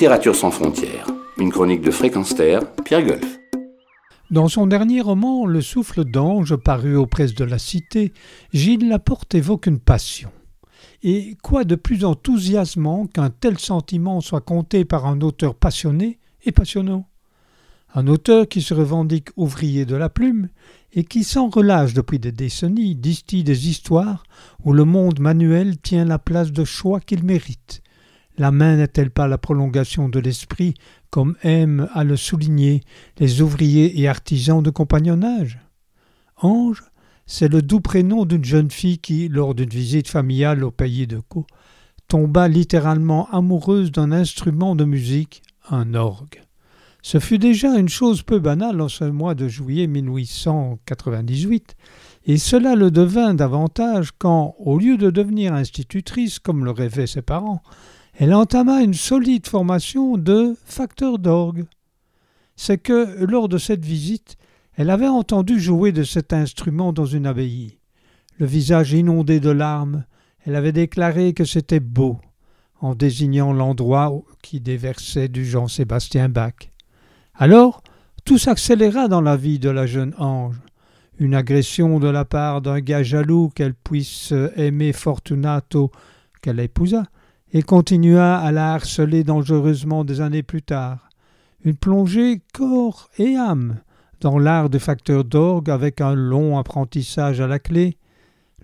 Littérature sans frontières, une chronique de Fréquence Pierre Golf. Dans son dernier roman, Le souffle d'ange, paru aux presses de la Cité, Gilles Laporte évoque une passion. Et quoi de plus enthousiasmant qu'un tel sentiment soit compté par un auteur passionné et passionnant? Un auteur qui se revendique ouvrier de la plume et qui, sans relâche depuis des décennies, distille des histoires où le monde manuel tient la place de choix qu'il mérite, la main n'est-elle pas la prolongation de l'esprit, comme aiment à le souligner les ouvriers et artisans de compagnonnage? Ange, c'est le doux prénom d'une jeune fille qui, lors d'une visite familiale au pays de Caux, tomba littéralement amoureuse d'un instrument de musique, un orgue. Ce fut déjà une chose peu banale en ce mois de juillet 1898, et cela le devint davantage quand, au lieu de devenir institutrice comme le rêvaient ses parents, elle entama une solide formation de facteur d'orgue. C'est que, lors de cette visite, elle avait entendu jouer de cet instrument dans une abbaye. Le visage inondé de larmes, elle avait déclaré que c'était beau, en désignant l'endroit qui déversait du Jean-Sébastien Bach. Alors, tout s'accéléra dans la vie de la jeune ange. Une agression de la part d'un gars jaloux qu'elle puisse aimer Fortunato, qu'elle épousa, et continua à la harceler dangereusement des années plus tard. Une plongée corps et âme dans l'art de facteur d'orgue avec un long apprentissage à la clé,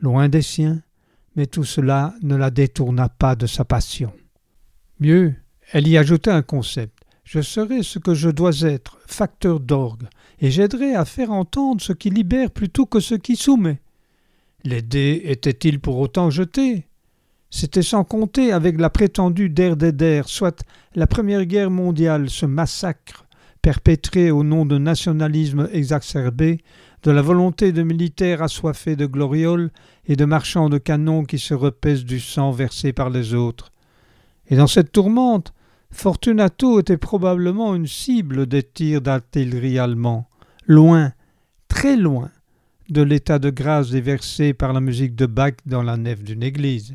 loin des siens, mais tout cela ne la détourna pas de sa passion. Mieux, elle y ajouta un concept. Je serai ce que je dois être, facteur d'orgue, et j'aiderai à faire entendre ce qui libère plutôt que ce qui soumet. Les dés étaient-ils pour autant jetés? C'était sans compter avec la prétendue der soit la Première Guerre mondiale, ce massacre perpétré au nom d'un nationalisme exacerbé, de la volonté de militaires assoiffés de glorioles et de marchands de canons qui se repaissent du sang versé par les autres. Et dans cette tourmente, Fortunato était probablement une cible des tirs d'artillerie allemands, loin, très loin, de l'état de grâce déversé par la musique de Bach dans la nef d'une église.